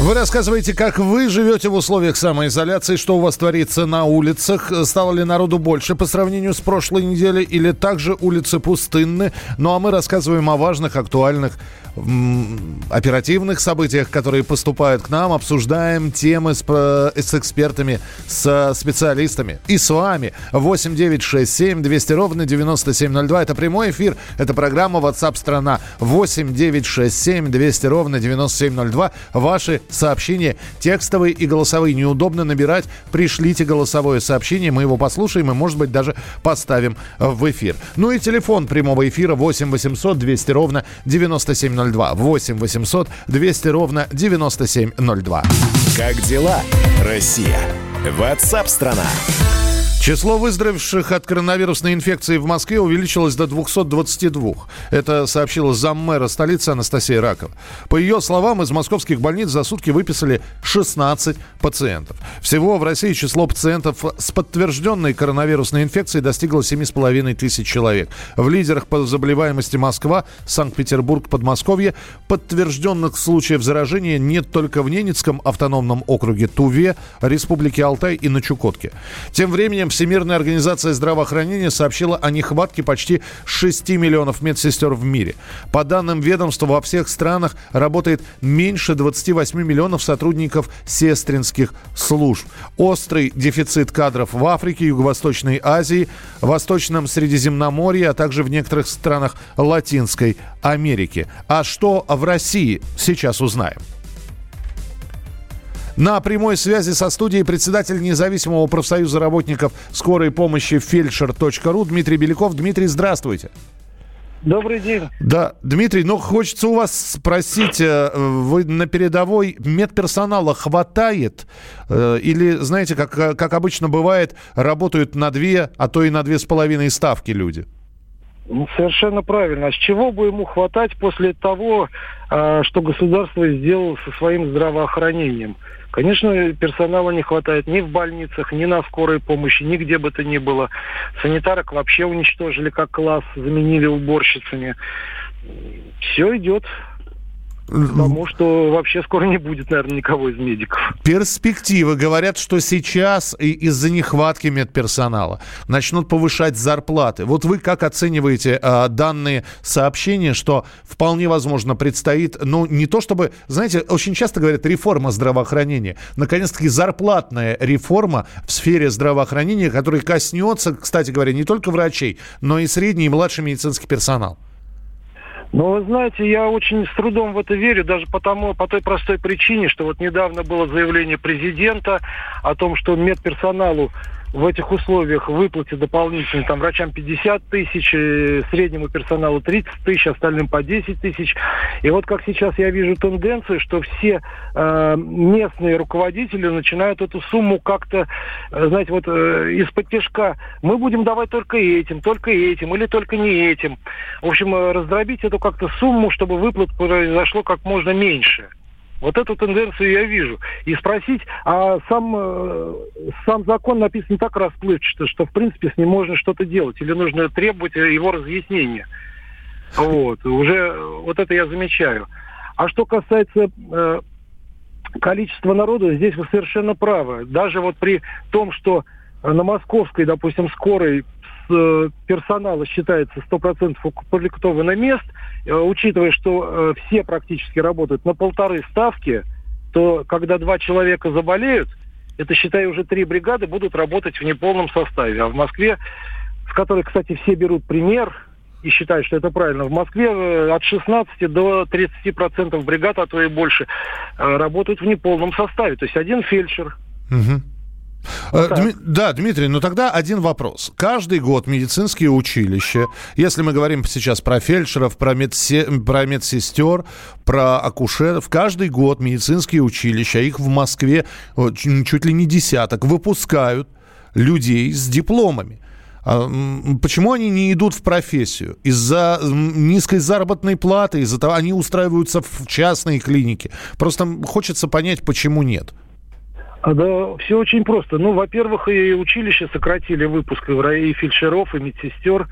Вы рассказываете, как вы живете в условиях самоизоляции, что у вас творится на улицах, стало ли народу больше по сравнению с прошлой неделей, или также улицы пустынны. Ну а мы рассказываем о важных, актуальных оперативных событиях, которые поступают к нам, обсуждаем темы с, с экспертами, с специалистами и с вами. 8 9 6 7 200 ровно 9702. Это прямой эфир. Это программа WhatsApp страна. 8 9 6 7 200 ровно 9702. Ваши сообщения текстовые и голосовые. Неудобно набирать. Пришлите голосовое сообщение. Мы его послушаем и, может быть, даже поставим в эфир. Ну и телефон прямого эфира 8 800 200 ровно 9702. 9702. 8 800 200 ровно 9702. Как дела, Россия? Ватсап-страна! Число выздоровевших от коронавирусной инфекции в Москве увеличилось до 222. Это сообщила заммэра столицы Анастасия Ракова. По ее словам, из московских больниц за сутки выписали 16 пациентов. Всего в России число пациентов с подтвержденной коронавирусной инфекцией достигло 7,5 тысяч человек. В лидерах по заболеваемости Москва, Санкт-Петербург, Подмосковье. Подтвержденных случаев заражения нет только в Ненецком автономном округе Туве, Республике Алтай и на Чукотке. Тем временем Всемирная организация здравоохранения сообщила о нехватке почти 6 миллионов медсестер в мире. По данным ведомства, во всех странах работает меньше 28 миллионов сотрудников сестринских служб. Острый дефицит кадров в Африке, Юго-Восточной Азии, Восточном Средиземноморье, а также в некоторых странах Латинской Америки. А что в России, сейчас узнаем. На прямой связи со студией председатель независимого профсоюза работников скорой помощи фельдшер.ру Дмитрий Беляков. Дмитрий, здравствуйте. Добрый день. Да, Дмитрий, ну хочется у вас спросить, э, вы на передовой медперсонала хватает? Э, или, знаете, как, как обычно бывает, работают на две, а то и на две с половиной ставки люди? Ну, совершенно правильно. А с чего бы ему хватать после того, э, что государство сделало со своим здравоохранением? Конечно, персонала не хватает ни в больницах, ни на скорой помощи, нигде бы то ни было. Санитарок вообще уничтожили как класс, заменили уборщицами. Все идет Потому что вообще скоро не будет, наверное, никого из медиков. Перспективы. Говорят, что сейчас из-за нехватки медперсонала начнут повышать зарплаты. Вот вы как оцениваете э, данные сообщения, что вполне возможно предстоит, ну, не то чтобы, знаете, очень часто говорят реформа здравоохранения. Наконец-таки зарплатная реформа в сфере здравоохранения, которая коснется, кстати говоря, не только врачей, но и средний и младший медицинский персонал. Но вы знаете, я очень с трудом в это верю, даже потому, по той простой причине, что вот недавно было заявление президента о том, что медперсоналу в этих условиях выплатить дополнительно там врачам 50 тысяч, э, среднему персоналу 30 тысяч, остальным по 10 тысяч. И вот как сейчас я вижу тенденцию, что все э, местные руководители начинают эту сумму как-то, э, знаете, вот э, из-под тяжка. Мы будем давать только этим, только этим или только не этим. В общем, э, раздробить эту как-то сумму, чтобы выплат произошло как можно меньше. Вот эту тенденцию я вижу. И спросить, а сам, э, сам закон написан так расплывчато, что, в принципе, с ним можно что-то делать. Или нужно требовать его разъяснения. Вот. Уже вот это я замечаю. А что касается э, количества народу, здесь вы совершенно правы. Даже вот при том, что на московской, допустим, скорой персонала считается 100% укомплектовано мест, э, учитывая, что э, все практически работают на полторы ставки, то когда два человека заболеют, это, считай, уже три бригады будут работать в неполном составе. А в Москве, с которой, кстати, все берут пример и считают, что это правильно, в Москве от 16 до 30% бригад, а то и больше, работают в неполном составе. То есть один фельдшер, угу э, Дми- да, Дмитрий, ну тогда один вопрос. Каждый год медицинские училища, если мы говорим сейчас про фельдшеров, про, медсе- про медсестер, про акушеров, каждый год медицинские училища, их в Москве чуть ли не десяток, выпускают людей с дипломами. А, почему они не идут в профессию? Из-за низкой заработной платы, из-за того, они устраиваются в частные клиники. Просто хочется понять, почему нет. А, да, все очень просто. Ну, во-первых, и училище сократили выпуск и фельдшеров, и медсестер.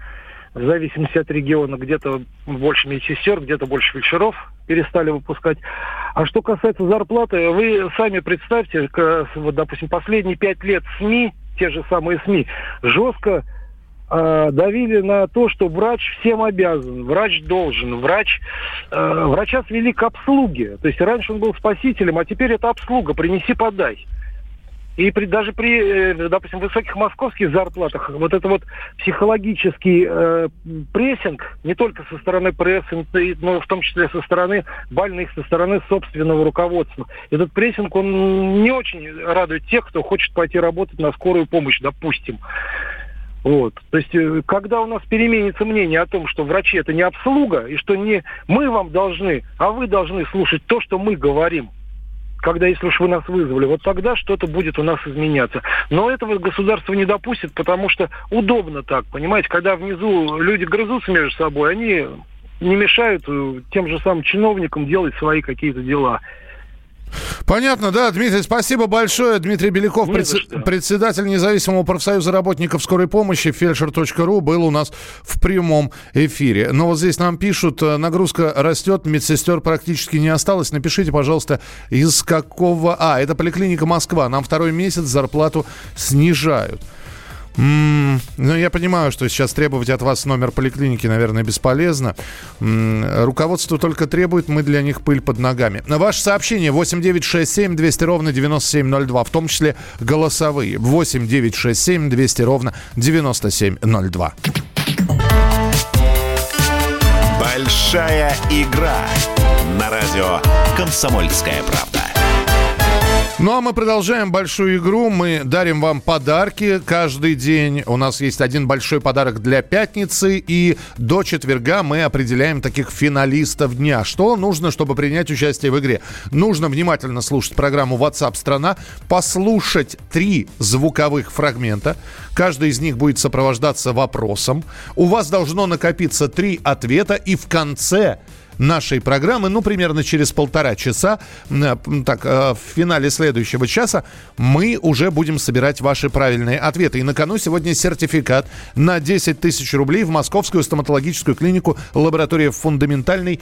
в зависимости от региона, где-то больше медсестер, где-то больше фельдшеров перестали выпускать. А что касается зарплаты, вы сами представьте, вот, допустим, последние пять лет СМИ, те же самые СМИ, жестко э, давили на то, что врач всем обязан, врач должен, врач, э, врача свели к обслуге. То есть раньше он был спасителем, а теперь это обслуга, принеси, подай. И при, даже при, э, допустим, высоких московских зарплатах вот это вот психологический э, прессинг, не только со стороны прессы, но в том числе со стороны больных, со стороны собственного руководства. Этот прессинг, он не очень радует тех, кто хочет пойти работать на скорую помощь, допустим. Вот. То есть, э, когда у нас переменится мнение о том, что врачи это не обслуга, и что не мы вам должны, а вы должны слушать то, что мы говорим, когда, если уж вы нас вызвали, вот тогда что-то будет у нас изменяться. Но этого государство не допустит, потому что удобно так, понимаете, когда внизу люди грызутся между собой, они не мешают э, тем же самым чиновникам делать свои какие-то дела. Понятно, да, Дмитрий, спасибо большое. Дмитрий Беляков, пред... председатель независимого профсоюза работников скорой помощи, фельдшер.ру, был у нас в прямом эфире. Но вот здесь нам пишут, э, нагрузка растет, медсестер практически не осталось. Напишите, пожалуйста, из какого... А, это поликлиника Москва. Нам второй месяц зарплату снижают. Mm, ну, я понимаю, что сейчас требовать от вас номер поликлиники, наверное, бесполезно. Mm, руководство только требует, мы для них пыль под ногами. Ваше сообщение 8967 200 ровно 9702, в том числе голосовые. 8967 200 ровно 9702. Большая игра на радио «Комсомольская правда». Ну а мы продолжаем большую игру. Мы дарим вам подарки каждый день. У нас есть один большой подарок для пятницы. И до четверга мы определяем таких финалистов дня. Что нужно, чтобы принять участие в игре? Нужно внимательно слушать программу WhatsApp страна, послушать три звуковых фрагмента. Каждый из них будет сопровождаться вопросом. У вас должно накопиться три ответа. И в конце нашей программы, ну, примерно через полтора часа, э, так, э, в финале следующего часа, мы уже будем собирать ваши правильные ответы. И на кону сегодня сертификат на 10 тысяч рублей в Московскую стоматологическую клинику лаборатория фундаментальной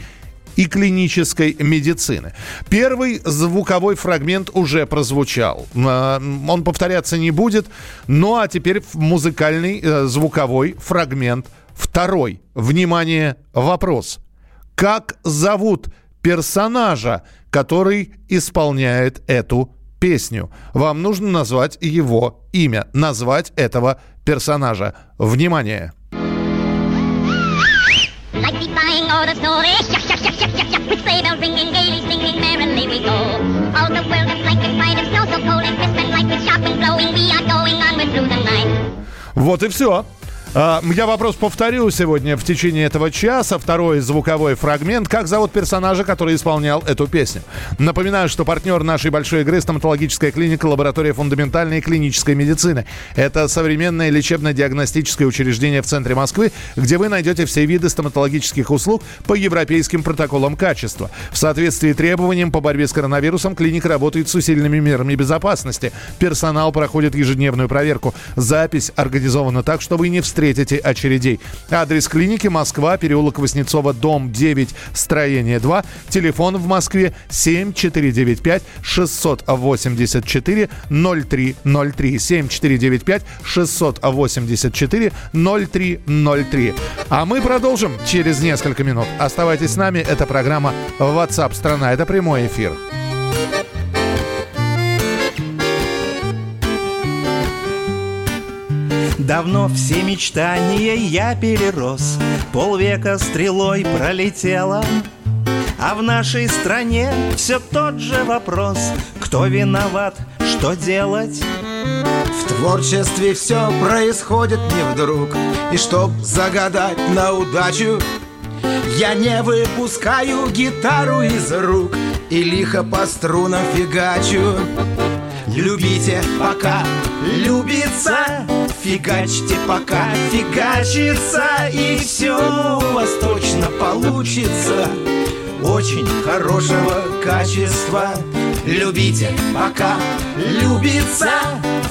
и клинической медицины. Первый звуковой фрагмент уже прозвучал. Э, он повторяться не будет. Ну а теперь музыкальный звуковой фрагмент второй. Внимание, вопрос. Как зовут персонажа, который исполняет эту песню? Вам нужно назвать его имя, назвать этого персонажа. Внимание! Вот и все. А, я вопрос повторю сегодня в течение этого часа. Второй звуковой фрагмент. Как зовут персонажа, который исполнял эту песню? Напоминаю, что партнер нашей большой игры – стоматологическая клиника «Лаборатория фундаментальной клинической медицины». Это современное лечебно-диагностическое учреждение в центре Москвы, где вы найдете все виды стоматологических услуг по европейским протоколам качества. В соответствии с требованиям по борьбе с коронавирусом клиника работает с усиленными мерами безопасности. Персонал проходит ежедневную проверку. Запись организована так, чтобы не встретить встретите очередей. Адрес клиники Москва, переулок Воснецова, дом 9, строение 2. Телефон в Москве 7495 684 0303. 7495 684 0303. А мы продолжим через несколько минут. Оставайтесь с нами. Это программа WhatsApp страна. Это прямой эфир. Давно все мечтания я перерос. Полвека стрелой пролетела. А в нашей стране все тот же вопрос. Кто виноват, что делать? В творчестве все происходит не вдруг. И чтоб загадать на удачу? Я не выпускаю гитару из рук И лихо по струнам фигачу Любите, пока любится Фигачьте, пока фигачится И все у вас точно получится. Очень хорошего качества. Любите, пока любится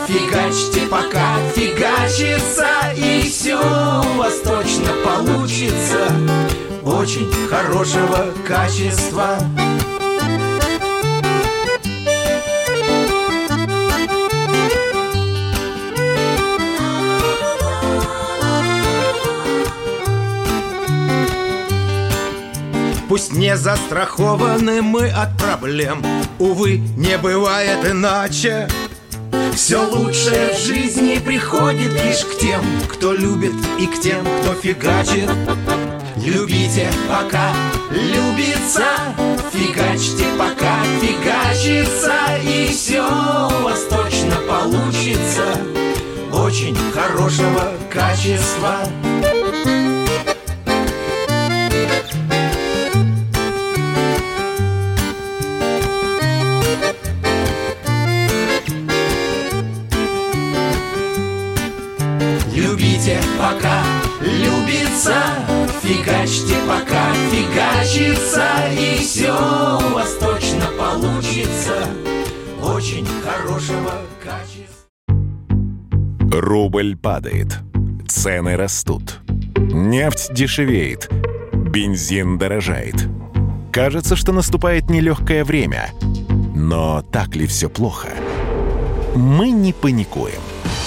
Фигачьте, пока фигачится И все у вас точно получится. Хорошего качества. Пусть не застрахованы мы от проблем Увы, не бывает иначе все лучшее в жизни приходит лишь к тем, кто любит и к тем, кто фигачит. Любите, пока любится, фигачьте, пока фигачится, и все у вас точно получится очень хорошего качества. Пока любится, фигачьте, пока фигачится, и все у вас точно получится очень хорошего качества. Рубль падает. Цены растут. Нефть дешевеет. Бензин дорожает. Кажется, что наступает нелегкое время. Но так ли все плохо? Мы не паникуем.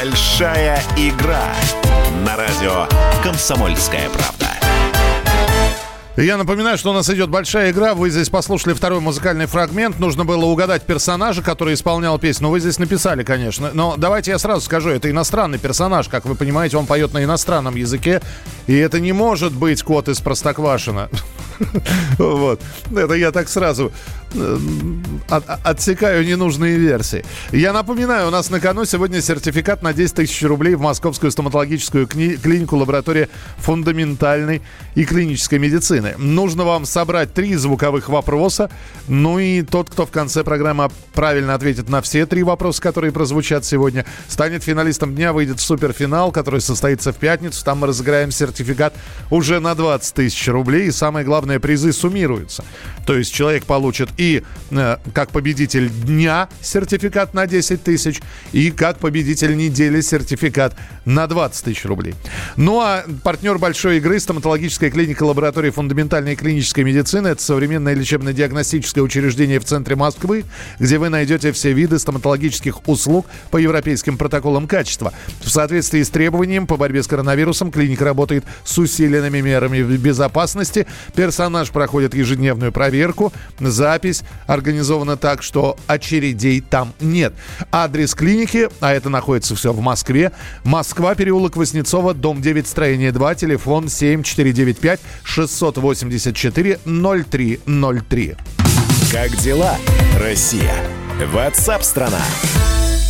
Большая игра на радио «Комсомольская правда». Я напоминаю, что у нас идет большая игра. Вы здесь послушали второй музыкальный фрагмент. Нужно было угадать персонажа, который исполнял песню. Ну, вы здесь написали, конечно. Но давайте я сразу скажу, это иностранный персонаж. Как вы понимаете, он поет на иностранном языке. И это не может быть кот из Простоквашина. Вот. Это я так сразу от, отсекаю ненужные версии. Я напоминаю, у нас на кону сегодня сертификат на 10 тысяч рублей в Московскую стоматологическую кни- клинику лаборатории фундаментальной и клинической медицины. Нужно вам собрать три звуковых вопроса. Ну и тот, кто в конце программы правильно ответит на все три вопроса, которые прозвучат сегодня, станет финалистом дня, выйдет в суперфинал, который состоится в пятницу. Там мы разыграем сертификат уже на 20 тысяч рублей. И самое главное, призы суммируются. То есть человек получит и э, как победитель дня сертификат на 10 тысяч, и как победитель недели сертификат на 20 тысяч рублей. Ну а партнер большой игры стоматологическая клиника лаборатории фундаментальной клинической медицины. Это современное лечебно-диагностическое учреждение в центре Москвы, где вы найдете все виды стоматологических услуг по европейским протоколам качества. В соответствии с требованием по борьбе с коронавирусом клиника работает с усиленными мерами безопасности. Персонаж проходит ежедневную проверку. Запись организована так, что очередей там нет. Адрес клиники, а это находится все в Москве. Москва, переулок Воснецова, дом 9, строение 2, телефон 7495 684 0303. Как дела, Россия? Ватсап-страна!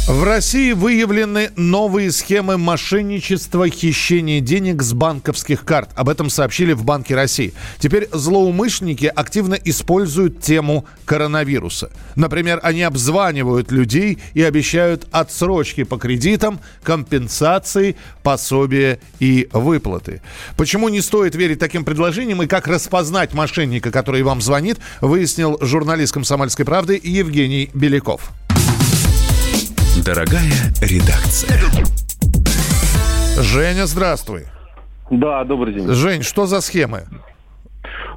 В России выявлены новые схемы мошенничества, хищения денег с банковских карт. Об этом сообщили в Банке России. Теперь злоумышленники активно используют тему коронавируса. Например, они обзванивают людей и обещают отсрочки по кредитам, компенсации, пособия и выплаты. Почему не стоит верить таким предложениям и как распознать мошенника, который вам звонит, выяснил журналист «Комсомольской правды» Евгений Беляков. Дорогая редакция. Женя, здравствуй. Да, добрый день. Жень, что за схемы?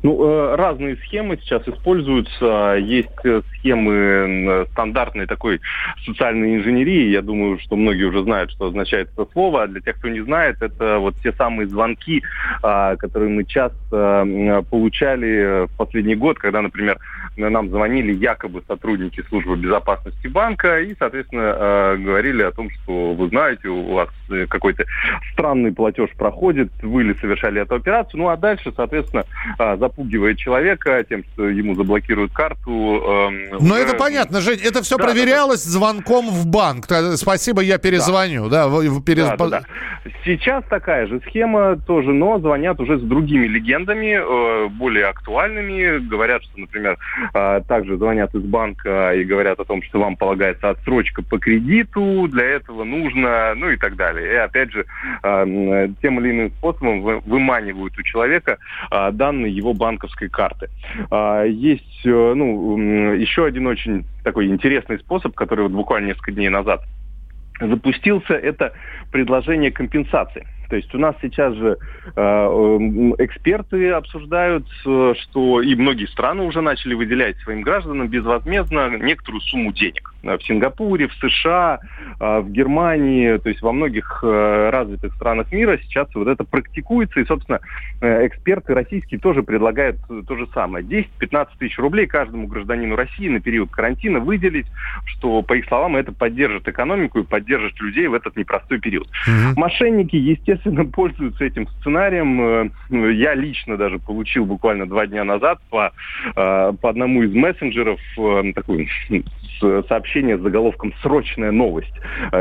Ну, э, разные схемы сейчас используются. Есть э, схемы э, стандартной такой социальной инженерии. Я думаю, что многие уже знают, что означает это слово. А для тех, кто не знает, это вот те самые звонки, а, которые мы часто получали в последний год, когда, например, нам звонили якобы сотрудники службы безопасности банка и, соответственно, говорили о том, что вы знаете, у вас какой-то странный платеж проходит, вы ли совершали эту операцию. Ну, а дальше, соответственно, за запугивает человека тем, что ему заблокируют карту. Э, Но уже... это понятно, Жень, это все да, проверялось да, звонком в банк. Спасибо, я перезвоню. Да. Да, перез... да, да, да. Сейчас такая же схема тоже, но звонят уже с другими легендами, э, более актуальными. Говорят, что, например, э, также звонят из банка и говорят о том, что вам полагается отсрочка по кредиту, для этого нужно, ну и так далее. И опять же, э, тем или иным способом выманивают у человека данные его банковской карты. Есть ну, еще один очень такой интересный способ, который вот буквально несколько дней назад запустился, это предложение компенсации. То есть у нас сейчас же э, эксперты обсуждают, э, что и многие страны уже начали выделять своим гражданам безвозмездно некоторую сумму денег. В Сингапуре, в США, э, в Германии, то есть во многих э, развитых странах мира сейчас вот это практикуется. И, собственно, э, эксперты российские тоже предлагают то же самое. 10-15 тысяч рублей каждому гражданину России на период карантина выделить, что, по их словам, это поддержит экономику и поддержит людей в этот непростой период. Угу. Мошенники, естественно, пользуются этим сценарием. Э, ну, я лично даже получил буквально два дня назад по, э, по одному из мессенджеров э, такое сообщение с заголовком «Срочная новость».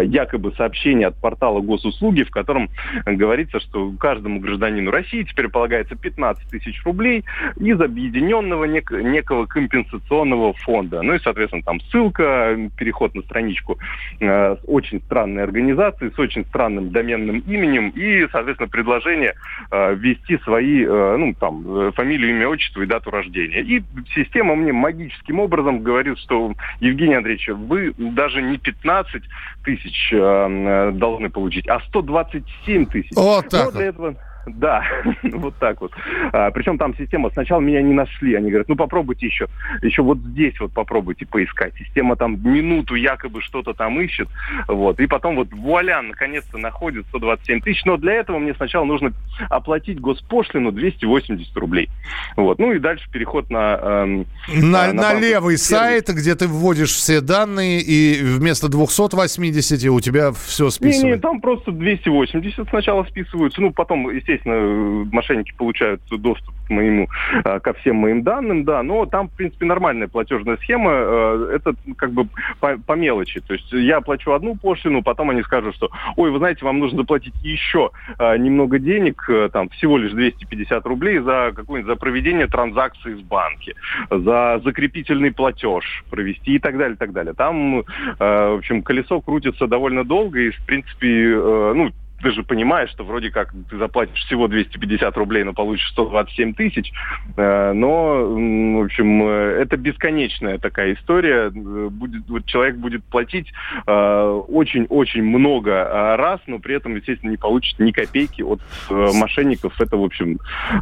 Якобы сообщение от портала госуслуги, в котором говорится, что каждому гражданину России теперь полагается 15 тысяч рублей из объединенного нек- некого компенсационного фонда. Ну и, соответственно, там ссылка, переход на страничку с очень странной организацией, с очень странным доменным именем и соответственно, предложение э, ввести свои, э, ну, там, э, фамилию, имя, отчество и дату рождения. И система мне магическим образом говорит, что, Евгений Андреевич, вы даже не 15 тысяч э, э, должны получить, а 127 тысяч. Вот так. Но для этого да, вот так вот. А, причем там система, сначала меня не нашли, они говорят, ну попробуйте еще, еще вот здесь вот попробуйте поискать. Система там минуту якобы что-то там ищет, вот, и потом вот вуаля, наконец-то находит 127 тысяч, но для этого мне сначала нужно оплатить госпошлину 280 рублей. Вот, ну и дальше переход на... Эм, на, на, на левый сервис. сайт, где ты вводишь все данные, и вместо 280 у тебя все списывается. Не, не, там просто 280 сначала списываются, ну потом, естественно, естественно, мошенники получают доступ к моему, э, ко всем моим данным, да, но там, в принципе, нормальная платежная схема, э, это как бы по, по мелочи. То есть я плачу одну пошлину, потом они скажут, что, ой, вы знаете, вам нужно заплатить еще э, немного денег, там, всего лишь 250 рублей за какое-нибудь, за проведение транзакции в банке, за закрепительный платеж провести и так далее, и так далее. Там, в общем, колесо крутится довольно долго, и, в принципе, ну, ты же понимаешь, что вроде как ты заплатишь всего 250 рублей, но получишь 127 тысяч. Э, но, в общем, э, это бесконечная такая история. Будет, вот человек будет платить э, очень-очень много раз, но при этом, естественно, не получит ни копейки от мошенников. Это, в общем,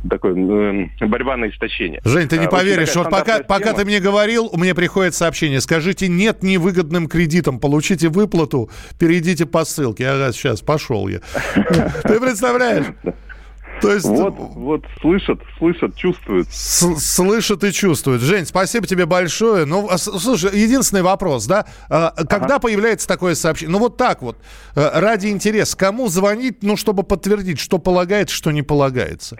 такое борьба на истощение. Жень, ты не поверишь, вот пока, пока ты мне говорил, мне приходит сообщение. Скажите нет невыгодным кредитам, получите выплату, перейдите по ссылке. Ага, сейчас пошел я. Ты представляешь? То есть... Вот, вот слышат, слышат, чувствуют. слышат и чувствуют. Жень, спасибо тебе большое. Ну, а слушай, единственный вопрос, да? А, когда ага. появляется такое сообщение? Ну, вот так вот, э, ради интереса. Кому звонить, ну, чтобы подтвердить, что полагается, что не полагается?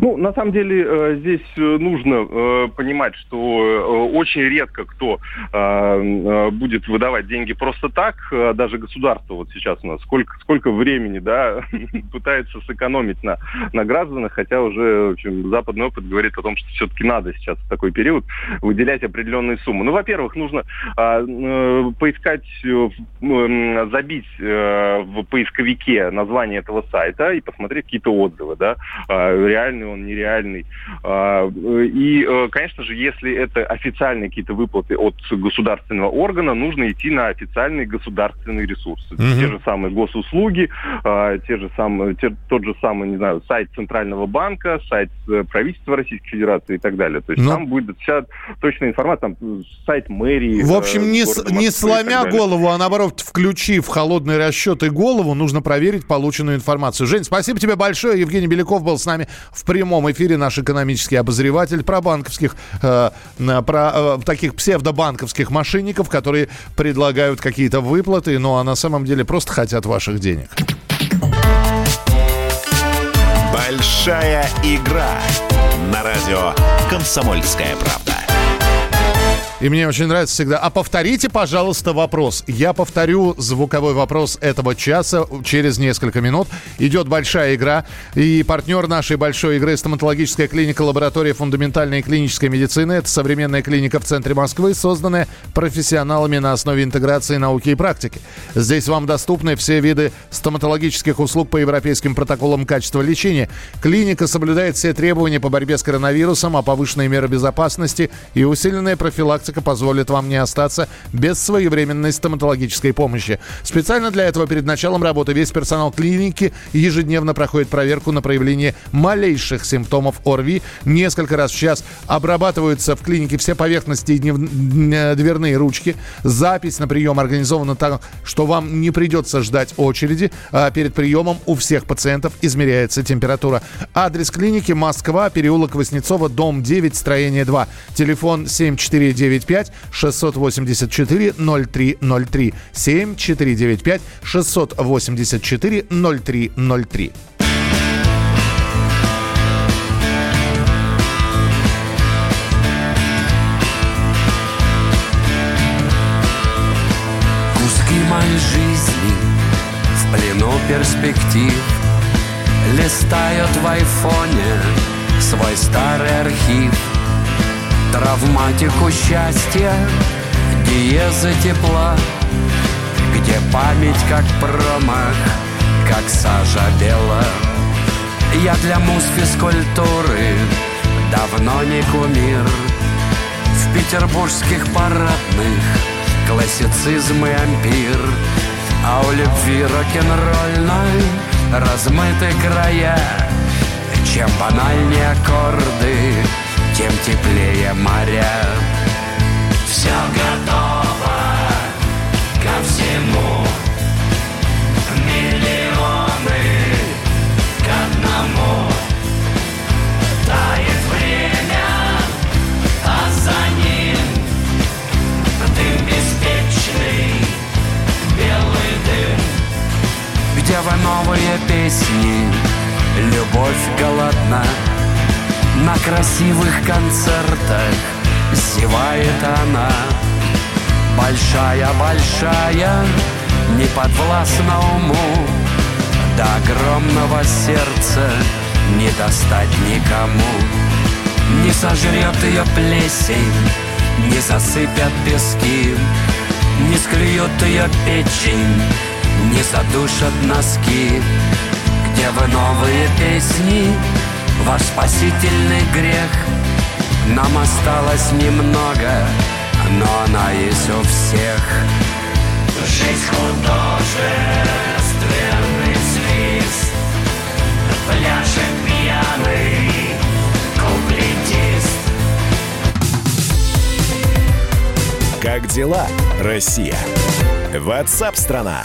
Ну, на самом деле, э, здесь э, нужно э, понимать, что очень редко кто будет выдавать деньги просто так, даже государство вот сейчас у нас сколько, сколько времени, да, пытается сэкономить на, на гражданах, хотя уже, в общем, западный опыт говорит о том, что все-таки надо сейчас в такой период выделять определенные суммы. Ну, во-первых, нужно поискать, забить в поисковике название этого сайта и посмотреть какие-то отзывы, да, реально реальный он, нереальный. А, и, э, конечно же, если это официальные какие-то выплаты от государственного органа, нужно идти на официальные государственные ресурсы. Угу. Те же самые госуслуги, а, те же самые, те, тот же самый, не знаю, сайт Центрального банка, сайт э, правительства Российской Федерации и так далее. То есть Но... Ну. там будет вся точная информация, там сайт мэрии. В общем, э, не, не сломя голову, а наоборот, включив холодный расчет и голову, нужно проверить полученную информацию. Жень, спасибо тебе большое. Евгений Беляков был с нами в прямом эфире наш экономический обозреватель про банковских, э, про э, таких псевдобанковских мошенников, которые предлагают какие-то выплаты, ну а на самом деле просто хотят ваших денег. Большая игра на радио «Комсомольская правда». И мне очень нравится всегда. А повторите, пожалуйста, вопрос. Я повторю звуковой вопрос этого часа через несколько минут. Идет большая игра. И партнер нашей большой игры – стоматологическая клиника «Лаборатория фундаментальной и клинической медицины». Это современная клиника в центре Москвы, созданная профессионалами на основе интеграции науки и практики. Здесь вам доступны все виды стоматологических услуг по европейским протоколам качества лечения. Клиника соблюдает все требования по борьбе с коронавирусом, а повышенные меры безопасности и усиленная профилактика практика позволит вам не остаться без своевременной стоматологической помощи. Специально для этого перед началом работы весь персонал клиники ежедневно проходит проверку на проявление малейших симптомов ОРВИ. Несколько раз в час обрабатываются в клинике все поверхности и дверные ручки. Запись на прием организована так, что вам не придется ждать очереди. А перед приемом у всех пациентов измеряется температура. Адрес клиники Москва, переулок Воснецова, дом 9, строение 2. Телефон 749 745 684 0303. 7495 684 0303. Куски моей жизни в плену перспектив Листают в айфоне свой старый архив Травматику счастья, диеза тепла Где память как промах, как сажа бела. Я для муз физкультуры давно не кумир. В петербургских парадных классицизм и ампир. А у любви рок-н-ролльной размыты края Чем банальнее аккорды тем теплее моря. Все готово ко всему, миллионы к одному. Тает время, а за ним дым беспечный, белый дым. Где вы новые песни, любовь голодна, на красивых концертах. Зевает она. Большая-большая, не подвластна уму. До огромного сердца не достать никому. Не сожрет ее плесень, не засыпят пески. Не склюют ее печень, не задушат носки. Где вы новые песни, ваш спасительный грех Нам осталось немного, но она есть у всех Жизнь художественный свист Пляшет пьяный куплетист Как дела, Россия? Ватсап-страна!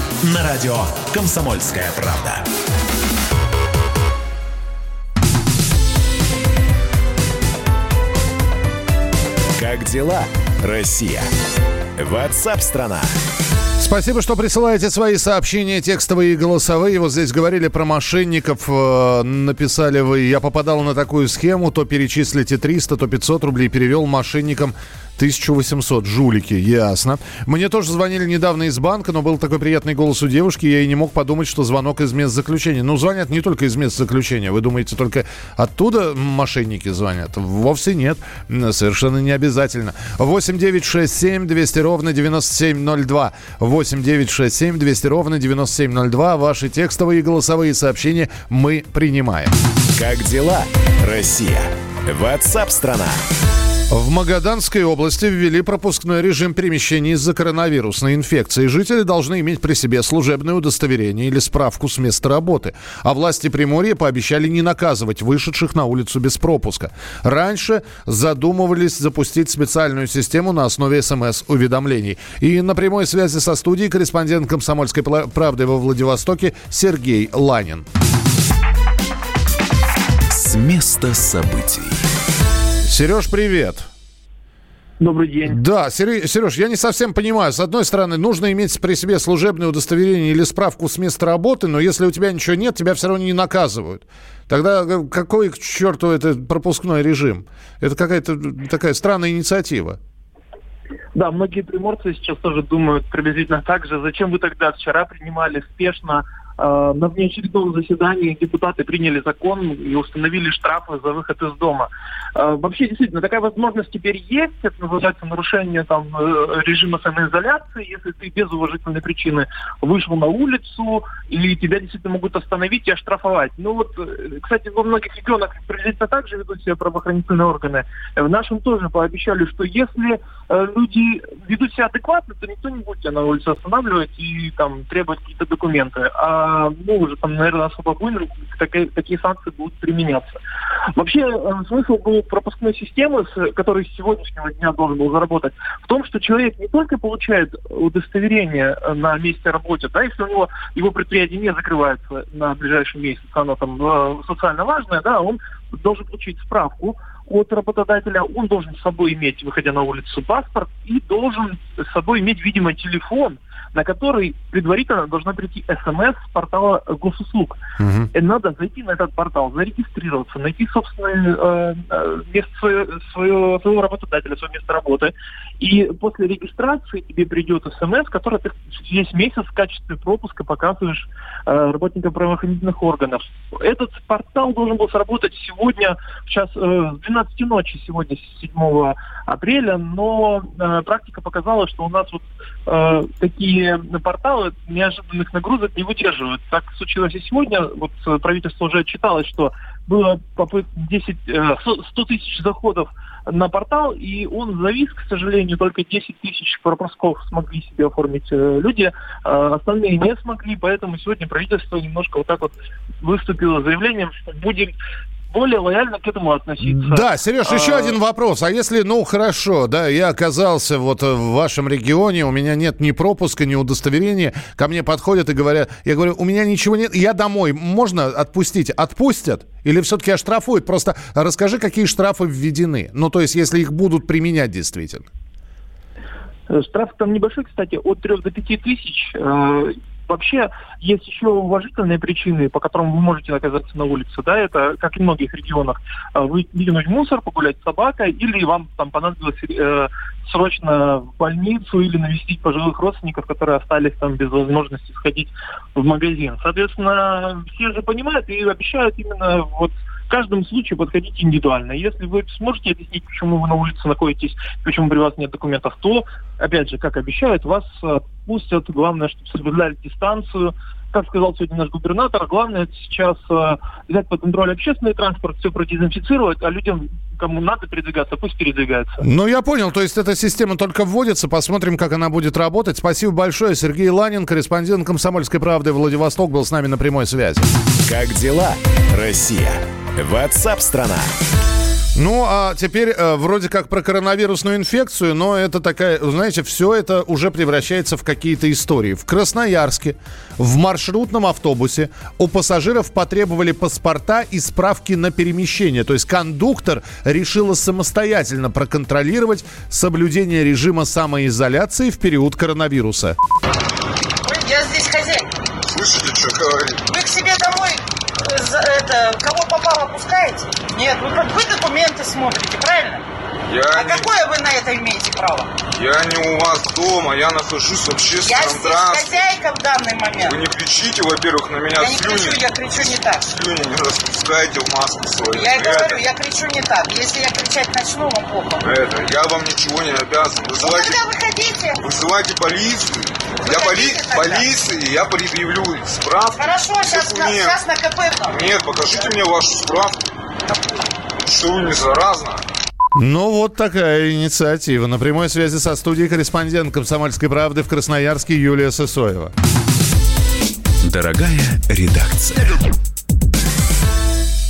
На радио «Комсомольская правда». Как дела, Россия? Ватсап-страна! Спасибо, что присылаете свои сообщения, текстовые и голосовые. Вот здесь говорили про мошенников. Э, написали вы, я попадал на такую схему, то перечислите 300, то 500 рублей. Перевел мошенникам 1800. Жулики, ясно. Мне тоже звонили недавно из банка, но был такой приятный голос у девушки, я и не мог подумать, что звонок из мест заключения. Ну, звонят не только из мест заключения. Вы думаете, только оттуда мошенники звонят? Вовсе нет. Совершенно не обязательно. 8 9 6 7 200 ровно 9702. 8 9 6 7 200 ровно 9702. Ваши текстовые и голосовые сообщения мы принимаем. Как дела, Россия? Ватсап-страна! В Магаданской области ввели пропускной режим перемещения из-за коронавирусной инфекции. Жители должны иметь при себе служебное удостоверение или справку с места работы. А власти Приморья пообещали не наказывать вышедших на улицу без пропуска. Раньше задумывались запустить специальную систему на основе СМС-уведомлений. И на прямой связи со студией корреспондент «Комсомольской правды» во Владивостоке Сергей Ланин. С места событий. Сереж, привет. Добрый день. Да, Сереж, я не совсем понимаю. С одной стороны, нужно иметь при себе служебное удостоверение или справку с места работы, но если у тебя ничего нет, тебя все равно не наказывают. Тогда какой к черту это пропускной режим? Это какая-то такая странная инициатива. Да, многие приморцы сейчас тоже думают приблизительно так же. Зачем вы тогда вчера принимали спешно Э, на внеочередном заседании депутаты приняли закон и установили штрафы за выход из дома. Э, вообще, действительно, такая возможность теперь есть. Это называется нарушение там, э, режима самоизоляции. Если ты без уважительной причины вышел на улицу, или тебя действительно могут остановить и оштрафовать. Ну вот, кстати, во многих регионах приблизительно так же ведут себя правоохранительные органы. В нашем тоже пообещали, что если люди ведут себя адекватно, то никто не будет тебя на улице останавливать и там требовать какие-то документы. А ну, уже там, наверное, особо буйным такие, такие санкции будут применяться. Вообще, э, смысл был пропускной системы, с которой с сегодняшнего дня должен был заработать, в том, что человек не только получает удостоверение на месте работы, да, если у него его предприятие не закрывается на ближайший месяц, оно там э, социально важное, да, он должен получить справку от работодателя, он должен с собой иметь, выходя на улицу, паспорт и должен с собой иметь, видимо, телефон, на который предварительно должна прийти смс с портала госуслуг. Угу. Надо зайти на этот портал, зарегистрироваться, найти собственное э, э, место свое, свое, своего работодателя, свое место работы. И после регистрации тебе придет смс, который ты весь месяц в качестве пропуска показываешь э, работникам правоохранительных органов. Этот портал должен был сработать сегодня, сейчас э, с 12 ночи, сегодня 7 апреля, но э, практика показала, что у нас вот э, такие порталы неожиданных нагрузок не выдерживают. Так случилось и сегодня. Вот э, правительство уже отчиталось, что было попыт 10, 100 тысяч заходов на портал, и он завис, к сожалению, только 10 тысяч пропусков смогли себе оформить э, люди, а остальные не смогли, поэтому сегодня правительство немножко вот так вот выступило заявлением, что будем более лояльно к этому относиться. Да, Сереж, а... еще один вопрос. А если, ну, хорошо, да, я оказался вот в вашем регионе, у меня нет ни пропуска, ни удостоверения, ко мне подходят и говорят, я говорю, у меня ничего нет, я домой, можно отпустить? Отпустят? Или все-таки оштрафуют? Просто расскажи, какие штрафы введены. Ну, то есть, если их будут применять действительно. Штраф там небольшой, кстати, от 3 до 5 тысяч. Э, Вообще есть еще уважительные причины, по которым вы можете оказаться на улице. Да, это, как и в многих регионах, а, вы выкинуть мусор, погулять с собакой, или вам там понадобилось э, срочно в больницу или навестить пожилых родственников, которые остались там без возможности сходить в магазин. Соответственно, все же понимают и обещают именно вот каждом случае подходите индивидуально. Если вы сможете объяснить, почему вы на улице находитесь, почему при вас нет документов, то, опять же, как обещают, вас отпустят. Главное, чтобы соблюдали дистанцию, как сказал сегодня наш губернатор, главное сейчас э, взять под контроль общественный транспорт, все продезинфицировать, а людям, кому надо передвигаться, пусть передвигаются. Ну, я понял. То есть эта система только вводится. Посмотрим, как она будет работать. Спасибо большое. Сергей Ланин, корреспондент «Комсомольской правды» Владивосток, был с нами на прямой связи. Как дела, Россия? Ватсап-страна! Ну, а теперь э, вроде как про коронавирусную инфекцию, но это такая, знаете, все это уже превращается в какие-то истории. В Красноярске в маршрутном автобусе у пассажиров потребовали паспорта и справки на перемещение. То есть кондуктор решила самостоятельно проконтролировать соблюдение режима самоизоляции в период коронавируса. Я здесь хозяин. Что говорит? Вы к себе домой это, кого попало, пускаете? Нет, вы, вы документы смотрите, правильно? Я а не... какое вы на это имеете право? Я не у вас дома, я нахожусь в общественном Я здесь хозяйка в данный момент. Вы не кричите, во-первых, на меня Я не слюни. кричу, я кричу не так. Слюни не распускайте в маску свою. Я это... говорю, я кричу не так. Если я кричать начну, вам плохо. Это, я вам ничего не обязан. Вызывайте, ну, тогда выходите. Вызывайте полицию. Выходите я поли... полиции, я предъявлю справку. Хорошо, сейчас на, сейчас на КП. Нет, покажите мне вашу справку. Что вы не заразна? Ну, вот такая инициатива. На прямой связи со студией корреспондент «Комсомольской правды» в Красноярске Юлия Сысоева. Дорогая редакция.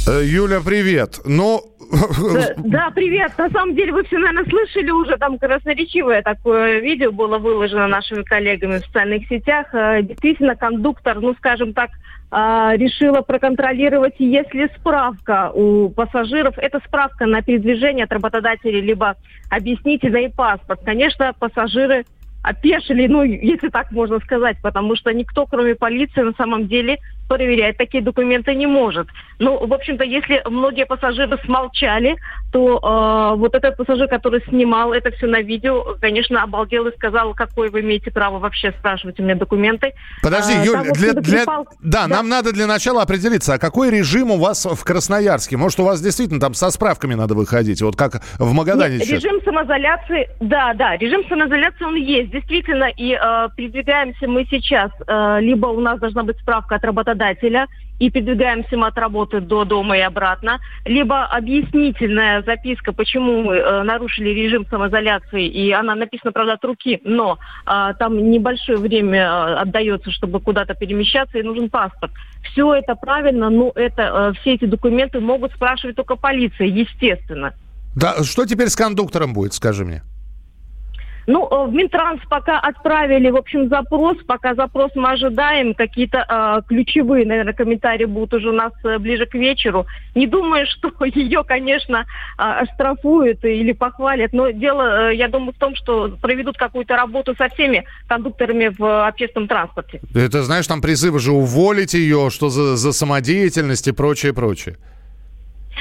Э, Юля, привет. Ну, Да, да, привет. На самом деле вы все, наверное, слышали уже, там красноречивое такое видео было выложено нашими коллегами в социальных сетях. Э, Действительно, кондуктор, ну, скажем так, а, решила проконтролировать, есть ли справка у пассажиров. Это справка на передвижение от работодателя, либо объяснительный паспорт. Конечно, пассажиры опешили, ну, если так можно сказать, потому что никто, кроме полиции, на самом деле проверять такие документы не может. Ну, в общем-то, если многие пассажиры смолчали, то э, вот этот пассажир, который снимал это все на видео, конечно, обалдел и сказал, какое вы имеете право вообще спрашивать у меня документы. Подожди, А, Юль, там, для, для- припал- да, нам надо для начала определиться, а какой режим у вас в Красноярске? Может, у вас действительно там со справками надо выходить, вот как в Магадане Нет, сейчас? режим самоизоляции, да, да, режим самоизоляции он есть, действительно, и э, передвигаемся мы сейчас, э, либо у нас должна быть справка от работодателя, и передвигаемся мы от работы до дома и обратно, либо объяснительная записка, почему мы э, нарушили режим самоизоляции, и она написана, правда, от руки, но э, там небольшое время э, отдается, чтобы куда-то перемещаться, и нужен паспорт. Все это правильно, но это, э, все эти документы могут спрашивать только полиция, естественно. Да, что теперь с кондуктором будет, скажи мне? Ну, э, в Минтранс пока отправили, в общем, запрос. Пока запрос мы ожидаем. Какие-то э, ключевые, наверное, комментарии будут уже у нас э, ближе к вечеру. Не думаю, что ее, конечно, э, или похвалят. Но дело, э, я думаю, в том, что проведут какую-то работу со всеми кондукторами в общественном транспорте. Это, знаешь, там призывы же уволить ее, что за, за самодеятельность и прочее, прочее.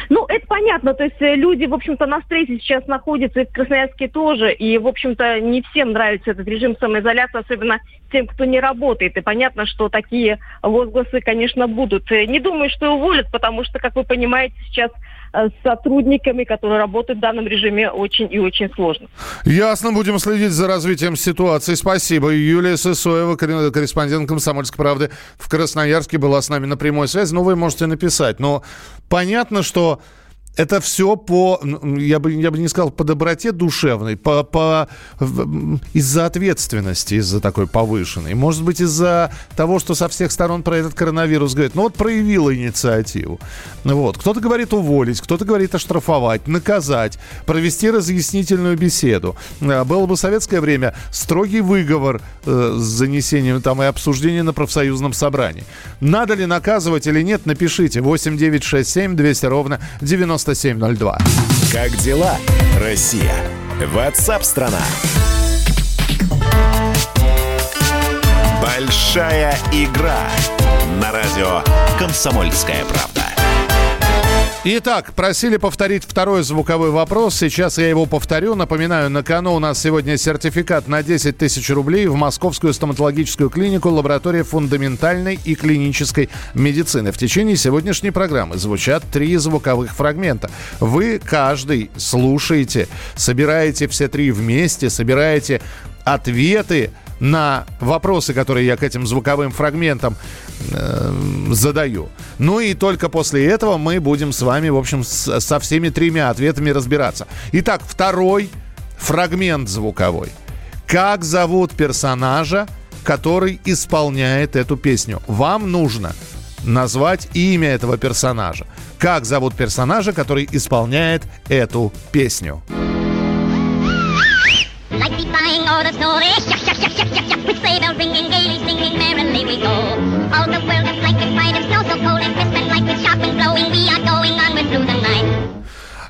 Ну, это понятно. То есть э, люди, в общем-то, на стрессе сейчас находятся, и в Красноярске тоже. И, в общем-то, не всем нравится этот режим самоизоляции, особенно тем, кто не работает. И понятно, что такие возгласы, конечно, будут. Э, Не думаю, что уволят, потому что, как вы понимаете, сейчас с сотрудниками, которые работают в данном режиме, очень и очень сложно. Ясно, будем следить за развитием ситуации. Спасибо. Юлия Сысоева, корре- корреспондент «Комсомольской правды» в Красноярске была с нами на прямой связи. Ну, вы можете написать. Но понятно, что это все по, я бы, я бы не сказал по доброте душевной, по, по, из-за ответственности, из-за такой повышенной. Может быть, из-за того, что со всех сторон про этот коронавирус говорит. Ну вот проявила инициативу. Ну Вот. Кто-то говорит уволить, кто-то говорит оштрафовать, наказать, провести разъяснительную беседу. А, Было бы советское время строгий выговор э, с занесением там и обсуждение на профсоюзном собрании. Надо ли наказывать или нет, напишите 8967 200 ровно 9702. Как дела, Россия? Ватсап-страна! Большая игра на радио «Комсомольская правда». Итак, просили повторить второй звуковой вопрос. Сейчас я его повторю. Напоминаю, на кону у нас сегодня сертификат на 10 тысяч рублей в Московскую стоматологическую клинику лаборатория фундаментальной и клинической медицины. В течение сегодняшней программы звучат три звуковых фрагмента. Вы каждый слушаете, собираете все три вместе, собираете ответы на вопросы, которые я к этим звуковым фрагментам э, задаю. Ну и только после этого мы будем с вами, в общем, с- со всеми тремя ответами разбираться. Итак, второй фрагмент звуковой. Как зовут персонажа, который исполняет эту песню? Вам нужно назвать имя этого персонажа. Как зовут персонажа, который исполняет эту песню? Like ringing, gaily singing, merrily we go. All the world is blanket white and snow so cold and crisp and light with sharp and blowing. We are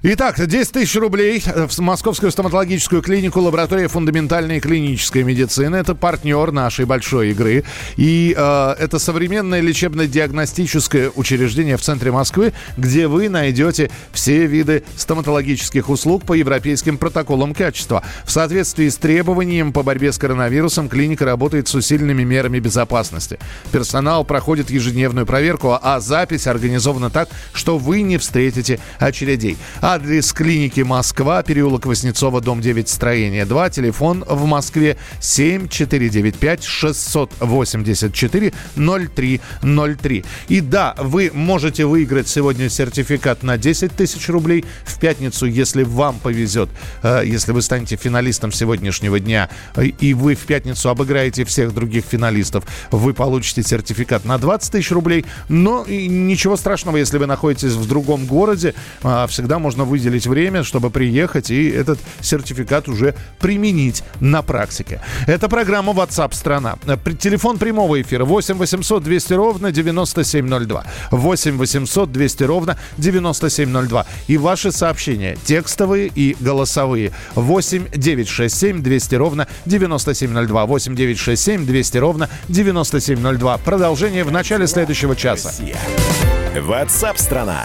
Итак, 10 тысяч рублей в Московскую стоматологическую клинику лаборатория фундаментальной и клинической медицины. Это партнер нашей большой игры. И э, это современное лечебно-диагностическое учреждение в центре Москвы, где вы найдете все виды стоматологических услуг по европейским протоколам качества. В соответствии с требованием по борьбе с коронавирусом клиника работает с усиленными мерами безопасности. Персонал проходит ежедневную проверку, а запись организована так, что вы не встретите очередей. Адрес клиники Москва, переулок Воснецова, дом 9, строение 2. Телефон в Москве 7495 684 0303. И да, вы можете выиграть сегодня сертификат на 10 тысяч рублей. В пятницу, если вам повезет, э, если вы станете финалистом сегодняшнего дня, э, и вы в пятницу обыграете всех других финалистов, вы получите сертификат на 20 тысяч рублей. Но ничего страшного, если вы находитесь в другом городе, а, всегда можно выделить время, чтобы приехать и этот сертификат уже применить на практике. Это программа WhatsApp страна. Телефон прямого эфира 8 800 200 ровно 9702. 8 800 200 ровно 9702. И ваши сообщения текстовые и голосовые 8 967 200 ровно 9702. 8 967 200 ровно 9702. Продолжение в начале следующего часа. WhatsApp страна.